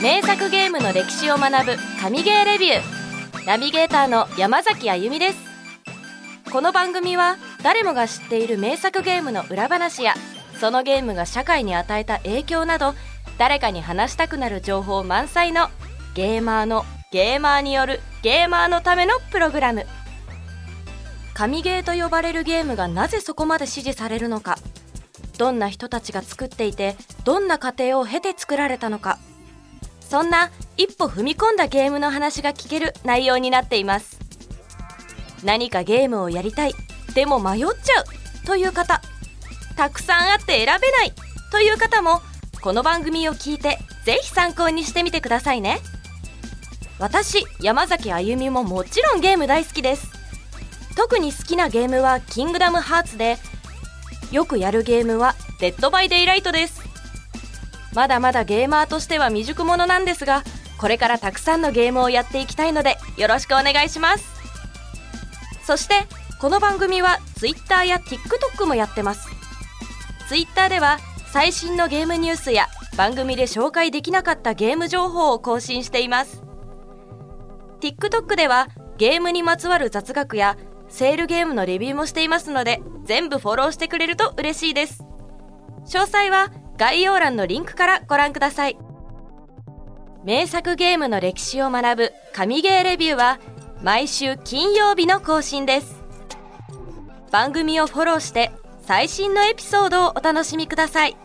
名作ゲームの歴史を学ぶ神ゲーレビュー。ナビゲーターの山崎あゆみです。この番組は誰もが知っている名作ゲームの裏話やそのゲームが社会に与えた影響など誰かに話したくなる情報満載のゲーマーのゲーマーによるゲーマーのためのプログラム。神ゲーと呼ばれるゲームがなぜそこまで支持されるのか。どんな人たちが作っていてどんな過程を経て作られたのか。そんな一歩踏み込んだゲームの話が聞ける内容になっています。何かゲームをやりたいでも迷っちゃうという方。たくさんあって選べないという方もこの番組を聞いてぜひ参考にしてみてくださいね。私山崎あゆみももちろんゲーム大好きです。特に好きなゲームは「キングダムハーツ」でよくやるゲームは「デッドバイデイライト」です。まだまだゲーマーとしては未熟者なんですがこれからたくさんのゲームをやっていきたいのでよろしくお願いします。そしてこの番組は Twitter や TikTok もやってます。Twitter では最新のゲームニュースや番組で紹介できなかったゲーム情報を更新しています。TikTok ではゲームにまつわる雑学やセールゲームのレビューもしていますので全部フォローしてくれると嬉しいです。詳細は概要欄のリンクからご覧ください。名作ゲームの歴史を学ぶ神ゲーレビューは毎週金曜日の更新です。番組をフォローして最新のエピソードをお楽しみください。